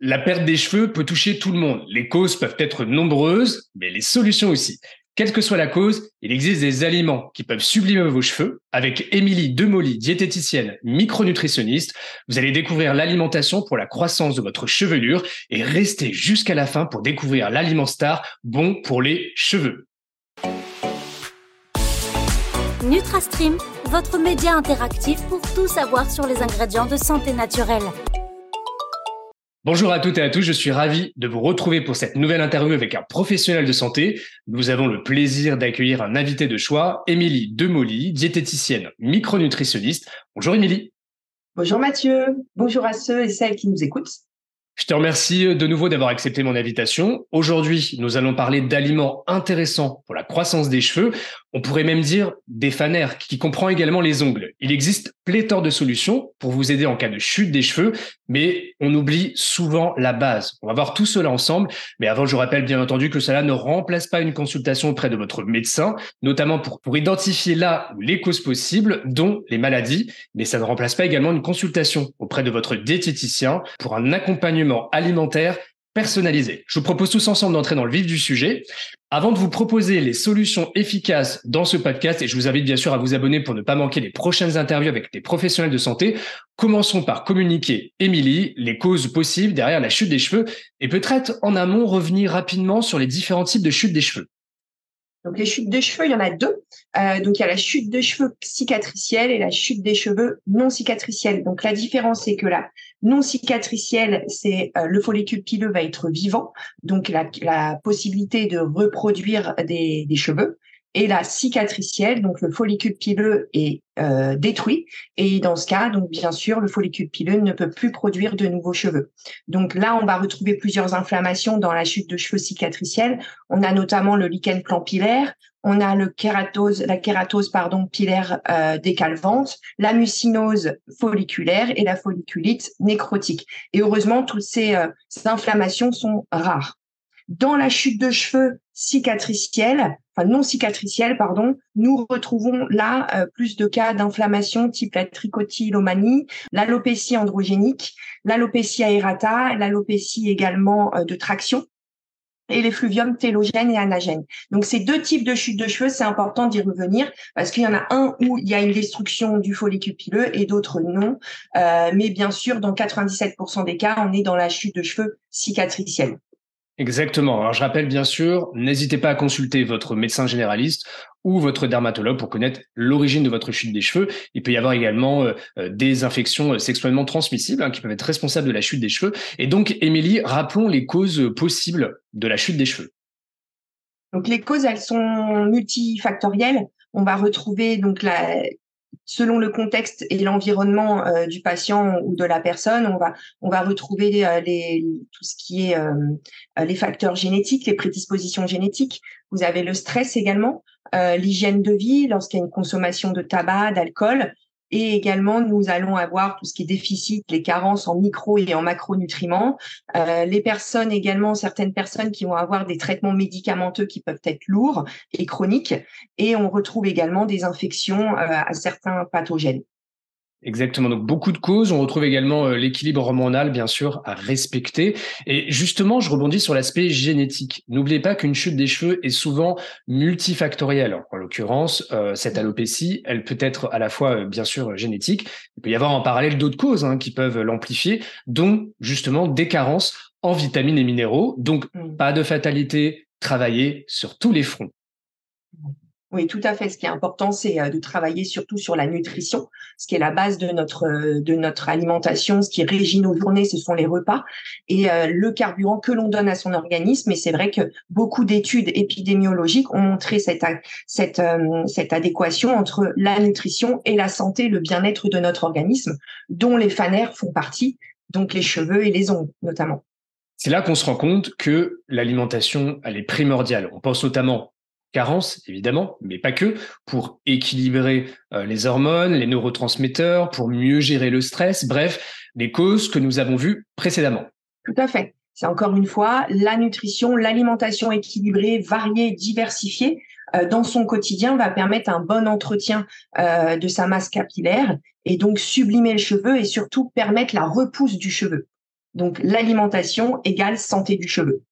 La perte des cheveux peut toucher tout le monde. Les causes peuvent être nombreuses, mais les solutions aussi. Quelle que soit la cause, il existe des aliments qui peuvent sublimer vos cheveux. Avec Émilie Demoli, diététicienne, micronutritionniste, vous allez découvrir l'alimentation pour la croissance de votre chevelure et rester jusqu'à la fin pour découvrir l'aliment star bon pour les cheveux. NutraStream, votre média interactif pour tout savoir sur les ingrédients de santé naturelle. Bonjour à toutes et à tous, je suis ravi de vous retrouver pour cette nouvelle interview avec un professionnel de santé. Nous avons le plaisir d'accueillir un invité de choix, Émilie Demoli, diététicienne micronutritionniste. Bonjour Émilie. Bonjour Mathieu, bonjour à ceux et celles qui nous écoutent. Je te remercie de nouveau d'avoir accepté mon invitation. Aujourd'hui, nous allons parler d'aliments intéressants pour la croissance des cheveux. On pourrait même dire des fanères, qui comprend également les ongles. Il existe pléthore de solutions pour vous aider en cas de chute des cheveux, mais on oublie souvent la base. On va voir tout cela ensemble, mais avant, je rappelle bien entendu que cela ne remplace pas une consultation auprès de votre médecin, notamment pour, pour identifier là où les causes possibles, dont les maladies, mais ça ne remplace pas également une consultation auprès de votre diététicien pour un accompagnement alimentaire personnalisé. Je vous propose tous ensemble d'entrer dans le vif du sujet. Avant de vous proposer les solutions efficaces dans ce podcast, et je vous invite bien sûr à vous abonner pour ne pas manquer les prochaines interviews avec des professionnels de santé, commençons par communiquer, Émilie, les causes possibles derrière la chute des cheveux et peut-être en amont revenir rapidement sur les différents types de chute des cheveux. Donc les chutes de cheveux, il y en a deux. Euh, donc il y a la chute de cheveux cicatricielle et la chute des cheveux non cicatriciels. Donc la différence c'est que la non cicatricielle, c'est euh, le follicule pileux va être vivant, donc la, possibilité de reproduire des cheveux et la cicatricielle, donc le follicule pileux est euh, détruit et dans ce cas, donc bien sûr, le follicule pileux ne peut plus produire de nouveaux cheveux. Donc là, on va retrouver plusieurs inflammations dans la chute de cheveux cicatricielle. On a notamment le lichen planpilaire, on a le kératose, la kératose pardon pilaire euh, décalvante, la mucinose folliculaire et la folliculite nécrotique. Et heureusement, toutes ces, euh, ces inflammations sont rares. Dans la chute de cheveux cicatricielle, enfin non cicatricielle, pardon, nous retrouvons là euh, plus de cas d'inflammation type la trichotillomanie, l'alopécie androgénique, l'alopécie aérata, l'alopécie également euh, de traction et les fluviums télogènes et anagènes. Donc ces deux types de chute de cheveux, c'est important d'y revenir parce qu'il y en a un où il y a une destruction du follicule pileux et d'autres non. Euh, mais bien sûr, dans 97% des cas, on est dans la chute de cheveux cicatricielle. Exactement. Alors je rappelle bien sûr, n'hésitez pas à consulter votre médecin généraliste ou votre dermatologue pour connaître l'origine de votre chute des cheveux. Il peut y avoir également euh, euh, des infections euh, sexuellement transmissibles hein, qui peuvent être responsables de la chute des cheveux. Et donc, Émilie, rappelons les causes possibles de la chute des cheveux. Donc les causes, elles sont multifactorielles. On va retrouver donc la, selon le contexte et l'environnement euh, du patient ou de la personne, on va on va retrouver euh, tout ce qui est euh, les facteurs génétiques, les prédispositions génétiques. Vous avez le stress également, l'hygiène de vie lorsqu'il y a une consommation de tabac, d'alcool, et également, nous allons avoir tout ce qui est déficit, les carences en micro et en macronutriments. Euh, les personnes également, certaines personnes qui vont avoir des traitements médicamenteux qui peuvent être lourds et chroniques. Et on retrouve également des infections euh, à certains pathogènes. Exactement. Donc beaucoup de causes. On retrouve également euh, l'équilibre hormonal, bien sûr, à respecter. Et justement, je rebondis sur l'aspect génétique. N'oubliez pas qu'une chute des cheveux est souvent multifactorielle. En l'occurrence, euh, cette alopécie, elle peut être à la fois, euh, bien sûr, génétique. Il peut y avoir en parallèle d'autres causes hein, qui peuvent l'amplifier, dont justement des carences en vitamines et minéraux. Donc, mmh. pas de fatalité. Travailler sur tous les fronts. Oui, tout à fait. Ce qui est important, c'est euh, de travailler surtout sur la nutrition, ce qui est la base de notre euh, de notre alimentation, ce qui régit nos journées, ce sont les repas et euh, le carburant que l'on donne à son organisme. Et c'est vrai que beaucoup d'études épidémiologiques ont montré cette cette cette adéquation entre la nutrition et la santé, le bien-être de notre organisme, dont les fanères font partie, donc les cheveux et les ongles notamment. C'est là qu'on se rend compte que l'alimentation, elle est primordiale. On pense notamment carence, évidemment, mais pas que, pour équilibrer euh, les hormones, les neurotransmetteurs, pour mieux gérer le stress, bref, les causes que nous avons vues précédemment. Tout à fait. C'est encore une fois la nutrition, l'alimentation équilibrée, variée, diversifiée euh, dans son quotidien va permettre un bon entretien euh, de sa masse capillaire et donc sublimer le cheveu et surtout permettre la repousse du cheveu. Donc l'alimentation égale santé du cheveu.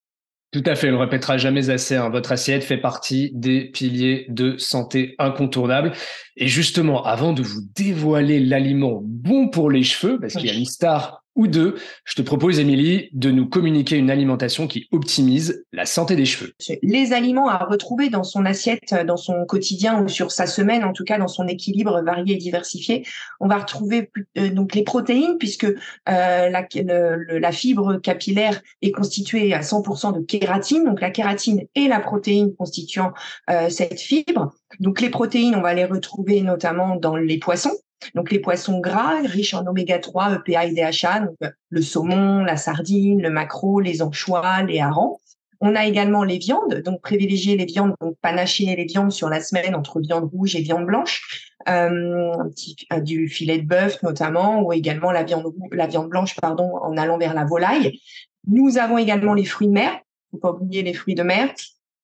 Tout à fait, on ne le répétera jamais assez. Hein. Votre assiette fait partie des piliers de santé incontournables. Et justement, avant de vous dévoiler l'aliment bon pour les cheveux, parce qu'il y a une star ou deux, je te propose, Émilie, de nous communiquer une alimentation qui optimise la santé des cheveux. Les aliments à retrouver dans son assiette, dans son quotidien ou sur sa semaine, en tout cas dans son équilibre varié et diversifié, on va retrouver euh, donc les protéines puisque euh, la, la, fibre capillaire est constituée à 100% de kératine, donc la kératine et la protéine constituant euh, cette fibre. Donc les protéines, on va les retrouver notamment dans les poissons, donc les poissons gras, riches en oméga 3, EPA et DHA, donc euh, le saumon, la sardine, le maquereau, les anchois, les harengs. On a également les viandes, donc privilégier les viandes, donc panacher les viandes sur la semaine entre viande rouge et viande blanche, euh, euh, du filet de bœuf notamment, ou également la viande la viande blanche pardon en allant vers la volaille. Nous avons également les fruits de mer, faut pas oublier les fruits de mer,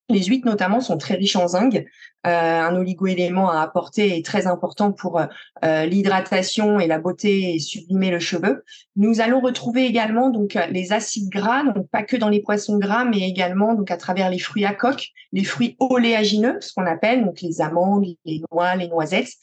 les huîtres notamment sont très riches en zinc, euh, un oligo-élément à apporter est très important pour euh, l'hydratation et la beauté et sublimer le cheveu. Nous allons retrouver également donc les acides gras, donc pas que dans les poissons gras, mais également donc à travers les fruits à coque, les fruits oléagineux, ce qu'on appelle donc les amandes, les noix, les noisettes,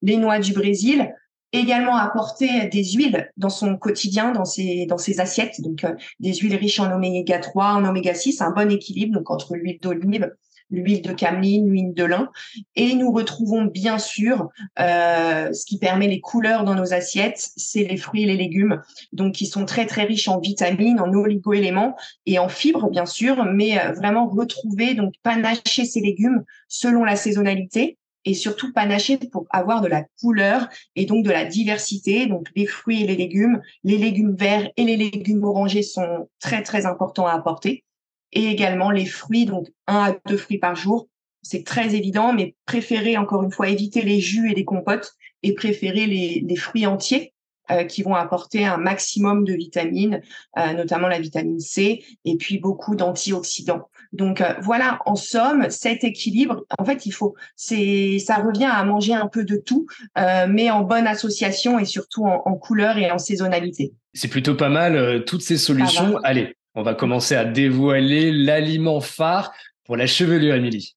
les noix du Brésil, également apporter des huiles dans son quotidien, dans ses, dans ses assiettes, donc euh, des huiles riches en oméga 3, en oméga 6, un bon équilibre donc entre l'huile d'olive, l'huile de cameline, l'huile de lin. Et nous retrouvons bien sûr euh, ce qui permet les couleurs dans nos assiettes, c'est les fruits et les légumes, donc qui sont très très riches en vitamines, en oligo-éléments et en fibres bien sûr, mais euh, vraiment retrouver donc panacher ces légumes selon la saisonnalité et surtout panaché pour avoir de la couleur et donc de la diversité. Donc les fruits et les légumes, les légumes verts et les légumes orangés sont très très importants à apporter. Et également les fruits, donc un à deux fruits par jour. C'est très évident, mais préférez encore une fois éviter les jus et les compotes et préférez les, les fruits entiers euh, qui vont apporter un maximum de vitamines, euh, notamment la vitamine C, et puis beaucoup d'antioxydants. Donc euh, voilà, en somme, cet équilibre, en fait, il faut, c'est, ça revient à manger un peu de tout, euh, mais en bonne association et surtout en, en couleur et en saisonnalité. C'est plutôt pas mal euh, toutes ces solutions. Allez, on va commencer à dévoiler l'aliment phare pour la chevelure, Amélie.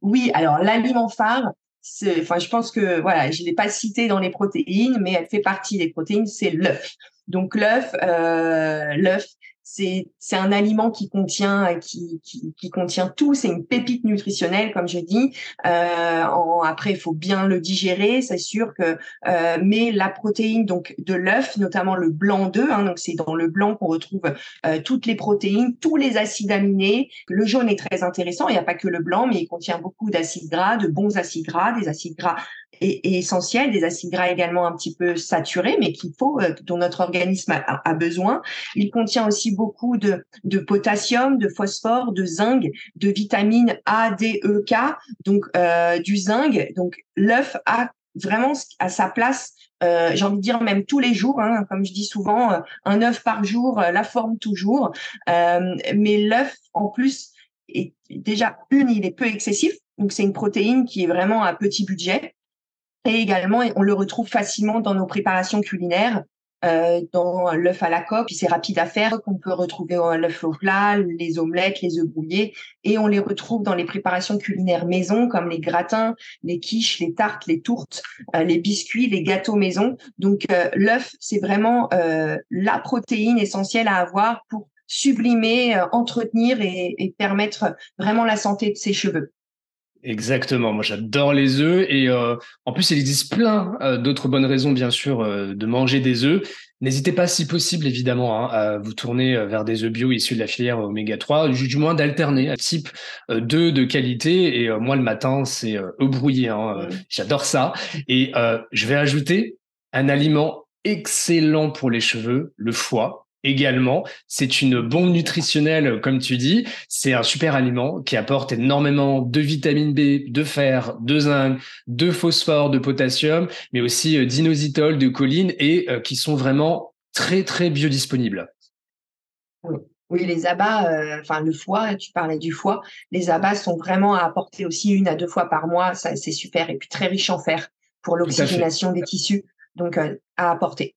Oui, alors l'aliment phare, enfin, je pense que voilà, je l'ai pas cité dans les protéines, mais elle fait partie des protéines, c'est l'œuf. Donc l'œuf, euh, l'œuf, c'est un aliment qui contient qui, qui, qui contient tout. C'est une pépite nutritionnelle, comme je dis. Euh, après, il faut bien le digérer, c'est sûr que. Euh, mais la protéine donc de l'œuf, notamment le blanc d'œuf, hein, donc c'est dans le blanc qu'on retrouve euh, toutes les protéines, tous les acides aminés. Le jaune est très intéressant. Il n'y a pas que le blanc, mais il contient beaucoup d'acides gras, de bons acides gras, des acides gras et, essentiels, des acides gras également un petit peu saturés, mais qu'il faut, euh, dont notre organisme a, a, besoin. Il contient aussi beaucoup de, de, potassium, de phosphore, de zinc, de vitamines A, D, E, K, donc euh, du zinc. Donc l'œuf a vraiment à sa place. Euh, j'ai envie de dire même tous les jours, hein, comme je dis souvent, euh, un œuf par jour, euh, la forme toujours. mais l'œuf, en plus, est déjà une, il est peu excessif, donc c'est une protéine qui est vraiment à petit budget. Et également, on le retrouve facilement dans nos préparations culinaires, euh, dans l'œuf à la coque, puis c'est rapide à faire, qu'on peut retrouver l'œuf au plat, les omelettes, les œufs brouillés, et on les retrouve dans les préparations culinaires maison, comme les gratins, les quiches, les tartes, les tourtes, euh, les biscuits, les gâteaux maison. Donc euh, l'œuf, c'est vraiment euh, la protéine essentielle à avoir pour sublimer, entretenir et, et permettre vraiment la santé de ses cheveux. Exactement, moi j'adore les œufs et euh, en plus il existe plein euh, d'autres bonnes raisons bien sûr euh, de manger des œufs. N'hésitez pas si possible évidemment hein, à vous tourner vers des œufs bio issus de la filière oméga 3, du moins d'alterner un type d'œufs de qualité. Et moi le matin c'est œufs brouillés, hein, j'adore ça. Et je vais ajouter un aliment excellent pour les cheveux, le foie également. C'est une bombe nutritionnelle, comme tu dis. C'est un super aliment qui apporte énormément de vitamine B, de fer, de zinc, de phosphore, de potassium, mais aussi euh, d'inositol, de choline et euh, qui sont vraiment très, très biodisponibles. Oui. les abats, euh, enfin le foie, tu parlais du foie, les abats sont vraiment à apporter aussi une à deux fois par mois, ça c'est super, et puis très riche en fer pour l'oxygénation des tissus, donc à apporter.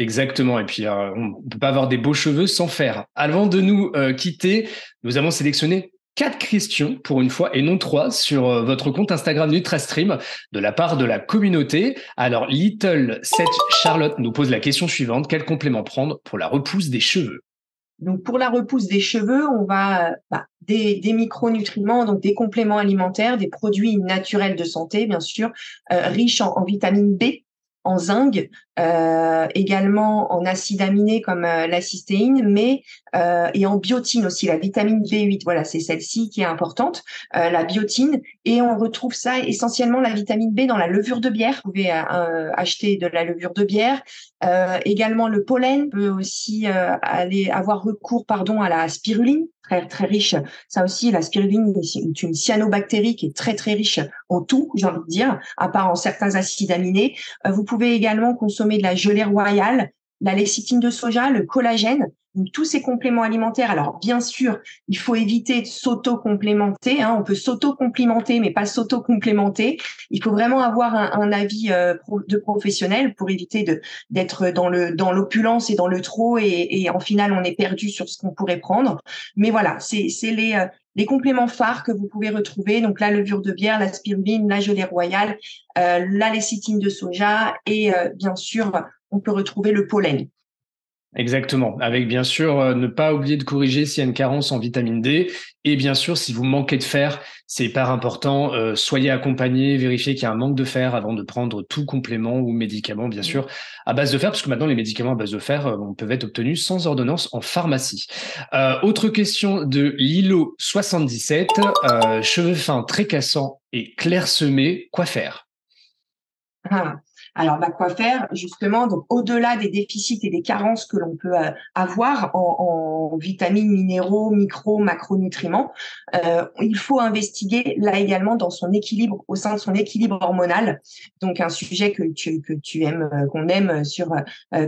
Exactement. Et puis, on ne peut pas avoir des beaux cheveux sans faire. Avant de nous quitter, nous avons sélectionné quatre questions pour une fois et non trois sur euh, votre compte Instagram NutraStream de la part de la communauté. Alors Little Seth Charlotte nous pose la question suivante quel complément prendre pour la repousse des cheveux? Donc pour la repousse des cheveux, on va bah, des, micronutriments, donc des compléments alimentaires, des produits naturels de santé, bien sûr, euh, riches en, vitamine B, en zinc, euh, également en acides aminés comme euh, la cystéine, mais euh, et en biotine aussi, la vitamine B8. Voilà, c'est celle-ci qui est importante, euh, la biotine. Et on retrouve ça essentiellement la vitamine B dans la levure de bière. Vous pouvez euh, acheter de la levure de bière. également le pollen peut aussi aller avoir recours, pardon, à la spiruline très très riche. Ça aussi, la spiruline est une cyanobactérie qui est très très riche en tout, j'ai envie de dire, à part en certains acides aminés. vous pouvez également consommer de la gelée royale, la lécithine de soja, le collagène, tous ces compléments alimentaires. Alors bien sûr, il faut éviter de s'auto-complémenter. Hein. On peut s'auto-complimenter, mais pas s'auto-complémenter. Il faut vraiment avoir un, avis euh, de professionnel pour éviter d'être dans le dans l'opulence et dans le trop et, en final on est perdu sur ce qu'on pourrait prendre. Mais voilà, c'est les euh, les compléments phares que vous pouvez retrouver, donc la levure de bière, la spiruline, la gelée royale, euh, la lécithine de soja et bien sûr, on peut retrouver le pollen. Exactement. Avec bien sûr euh, ne pas oublier de corriger s'il y a une carence en vitamine D. Et bien sûr, si vous manquez de fer, c'est hyper important. Euh, soyez accompagné, vérifiez qu'il y a un manque de fer avant de prendre tout complément ou médicament, bien sûr, à base de fer, parce que maintenant les médicaments à base de fer euh, peuvent être obtenus sans ordonnance en pharmacie. autre question de Lilo 77. cheveux fins très cassants et clairsemés, quoi faire? Ah. Alors, bah, quoi faire justement Donc, au-delà des déficits et des carences que l'on peut euh, avoir en, vitamines, minéraux, micro, macronutriments, euh, il faut investiguer là également dans son équilibre, au sein de son équilibre hormonal. Donc, un sujet que tu que tu aimes, euh, qu'on aime sur,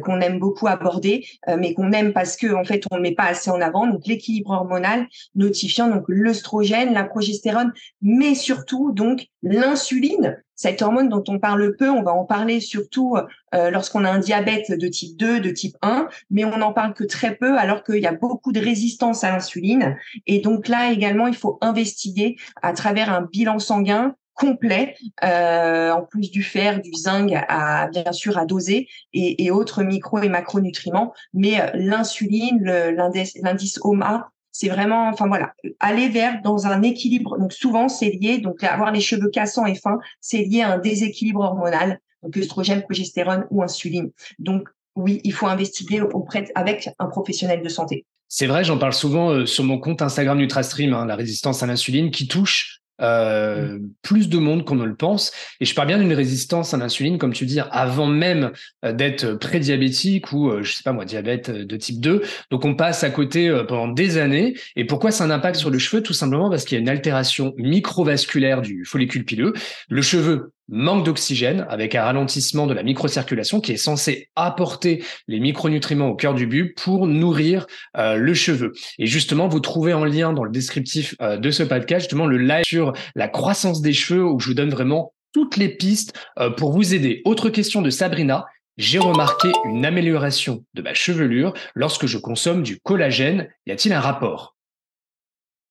qu'on aime beaucoup aborder, mais qu'on aime parce que en fait on ne met pas assez en avant. Donc, l'équilibre hormonal notifiant donc l'œstrogène, la progestérone, mais surtout donc l'insuline cette hormone dont on parle peu, on va en parler surtout euh, lorsqu'on a un diabète de type 2, de type 1, mais on n'en parle que très peu alors qu'il y a beaucoup de résistance à l'insuline. Et donc là également, il faut investiguer à travers un bilan sanguin complet, euh, en plus du fer, du zinc, à bien sûr à doser et, autres micro et macronutriments. Mais euh, l'insuline, l'indice OMA, c'est vraiment, enfin voilà, aller vers dans un équilibre. Donc souvent, c'est lié, donc avoir les cheveux cassants et fins, c'est lié à un déséquilibre hormonal, donc œstrogène, progestérone ou insuline. Donc oui, il faut investiguer auprès avec un professionnel de santé. C'est vrai, j'en parle souvent euh, sur mon compte Instagram NutraStream, hein, la résistance à l'insuline, qui touche euh, mm. plus de monde qu'on ne le pense. Et je parle bien d'une résistance à l'insuline, comme tu dis, avant même euh, d'être prédiabétique ou, euh, je sais pas moi, diabète de type 2. Donc on passe à côté pendant des années. Et pourquoi c'est un impact sur le cheveu? Tout simplement parce qu'il y a une altération microvasculaire du follicule pileux. Le cheveu manque d'oxygène avec un ralentissement de la microcirculation qui est censé apporter les micronutriments au cœur du bulbe pour nourrir euh, le cheveu. Et justement, vous trouvez en lien dans le descriptif euh, de ce podcast justement le live sur la croissance des cheveux où je vous donne vraiment toutes les pistes euh, pour vous aider. Autre question de Sabrina. J'ai remarqué une amélioration de ma chevelure lorsque je consomme du collagène. Y a-t-il un rapport?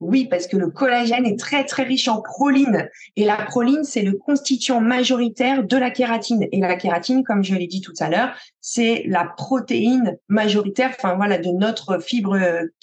Oui, parce que le collagène est très très riche en proline et la proline c'est le constituant majoritaire de la kératine et la kératine, comme je l'ai dit tout à l'heure, c'est la protéine majoritaire, enfin voilà, de notre fibre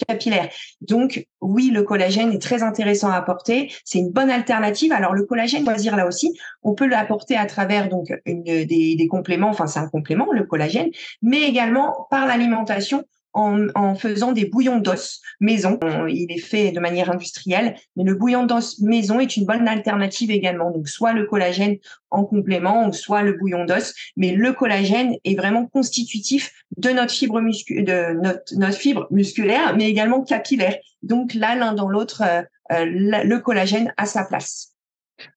capillaire. Donc oui, le collagène est très intéressant à apporter. C'est une bonne alternative. Alors le collagène, choisir là aussi, on peut l'apporter à travers donc des compléments. Enfin c'est un complément le collagène, mais également par l'alimentation en, faisant des bouillons d'os maison. Il est fait de manière industrielle, mais le bouillon d'os maison est une bonne alternative également. Donc soit le collagène en complément, soit le bouillon d'os, mais le collagène est vraiment constitutif de notre fibre de notre, fibre musculaire, mais également capillaire. Donc là, l'un dans l'autre, euh, euh, le collagène a sa place.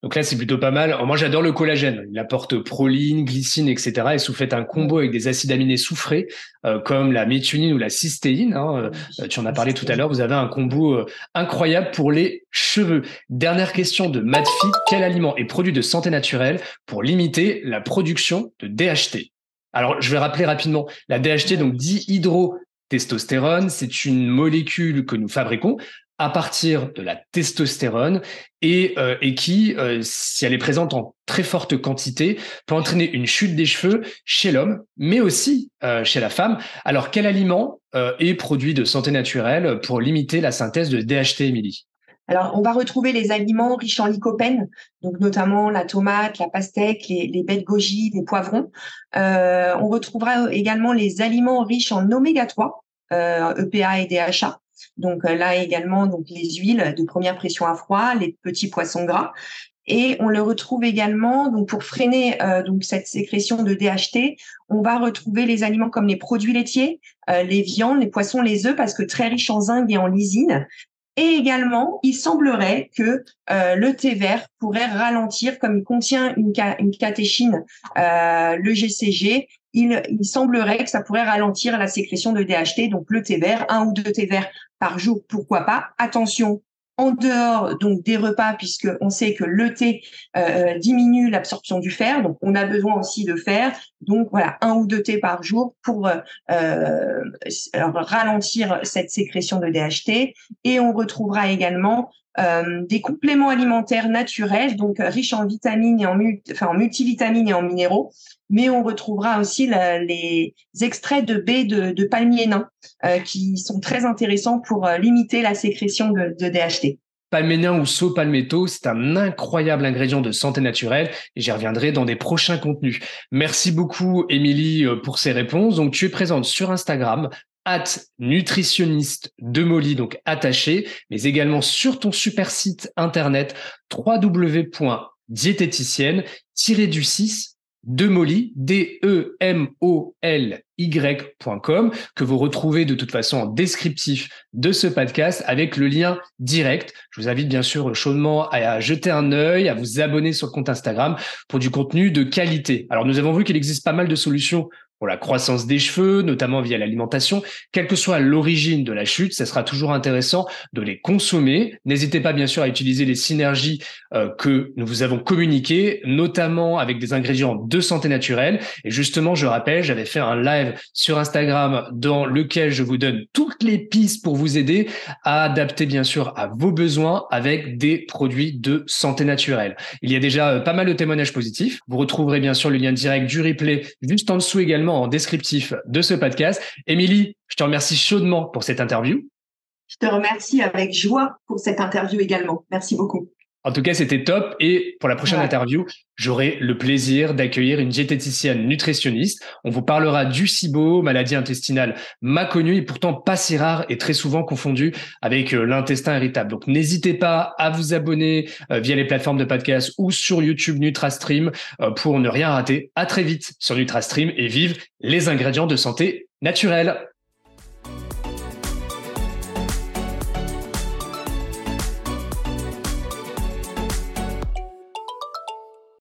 Donc là, c'est plutôt pas mal. moi, j'adore le collagène. Il apporte proline, glycine, etc. Et si vous faites un combo avec des acides aminés soufrés, euh, comme la méthionine ou la cystéine, hein, euh, tu en as parlé tout à l'heure, vous avez un combo euh, incroyable pour les cheveux. Dernière question de Madfi. Quel aliment est produit de santé naturelle pour limiter la production de DHT Alors, je vais rappeler rapidement la DHT, donc dihydrotestostérone, c'est une molécule que nous fabriquons à partir de la testostérone et, euh, qui, euh, si elle est présente en très forte quantité, peut entraîner une chute des cheveux chez l'homme, mais aussi euh, chez la femme. Alors, quel aliment est produit de santé naturelle pour limiter la synthèse de DHT, Émilie? Alors, on va retrouver les aliments riches en lycopène, donc notamment la tomate, la pastèque, les, les baies goji, les poivrons. on retrouvera également les aliments riches en oméga 3, EPA et DHA. Donc euh, là également, donc les huiles de première pression à froid, les petits poissons gras. Et on le retrouve également, donc pour freiner euh, donc cette sécrétion de DHT, on va retrouver les aliments comme les produits laitiers, euh, les viandes, les poissons, les œufs, parce que très riches en zinc et en lysine. Et également, il semblerait que le thé vert pourrait ralentir, comme il contient une, une catéchine, le GCG, il, il, semblerait que ça pourrait ralentir la sécrétion de DHT. Donc le thé vert, un ou deux thés verts par jour, pourquoi pas. Attention, en dehors donc des repas, puisque on sait que le thé euh, diminue l'absorption du fer, donc on a besoin aussi de fer. Donc voilà, un ou deux thés par jour pour euh, euh ralentir cette sécrétion de DHT. Et on retrouvera également euh, des compléments alimentaires naturels, donc riches en vitamines et en, multivitamines et en minéraux. Mais on retrouvera aussi les extraits de baies de, de euh, qui sont très intéressants pour euh, limiter la sécrétion de, de DHT. Palménin ou saut palmetto, c'est un incroyable ingrédient de santé naturelle et j'y reviendrai dans des prochains contenus. Merci beaucoup, Émilie, pour ces réponses. Donc, tu es présente sur Instagram, at nutritionniste de Molly, donc attaché, mais également sur ton super site internet www.diététicienne-du6 de Molly, D-E-M-O-L-Y.com, que vous retrouvez de toute façon en descriptif de ce podcast avec le lien direct. Je vous invite bien sûr chaudement à jeter un œil, à vous abonner sur le compte Instagram pour du contenu de qualité. Alors nous avons vu qu'il existe pas mal de solutions pour la croissance des cheveux, notamment via l'alimentation. Quelle que soit l'origine de la chute, ça sera toujours intéressant de les consommer. N'hésitez pas bien sûr à utiliser les synergies euh, que nous vous avons communiquées, notamment avec des ingrédients de santé naturelle. Et justement, je rappelle, j'avais fait un live sur Instagram dans lequel je vous donne toutes les pistes pour vous aider à adapter bien sûr à vos besoins avec des produits de santé naturelle. Il y a déjà euh, pas mal de témoignages positifs. Vous retrouverez bien sûr le lien direct du replay juste en dessous également en descriptif de ce podcast. Émilie, je te remercie chaudement pour cette interview. Je te remercie avec joie pour cette interview également. Merci beaucoup. En tout cas, c'était top. Et pour la prochaine interview, j'aurai le plaisir d'accueillir une diététicienne nutritionniste. On vous parlera du SIBO, maladie intestinale mal connue et pourtant pas si rare et très souvent confondue avec euh, l'intestin irritable. Donc, n'hésitez pas à vous abonner euh, via les plateformes de podcast ou sur YouTube NutraStream euh, pour ne rien rater. À très vite sur NutraStream et vive les ingrédients de santé naturelle.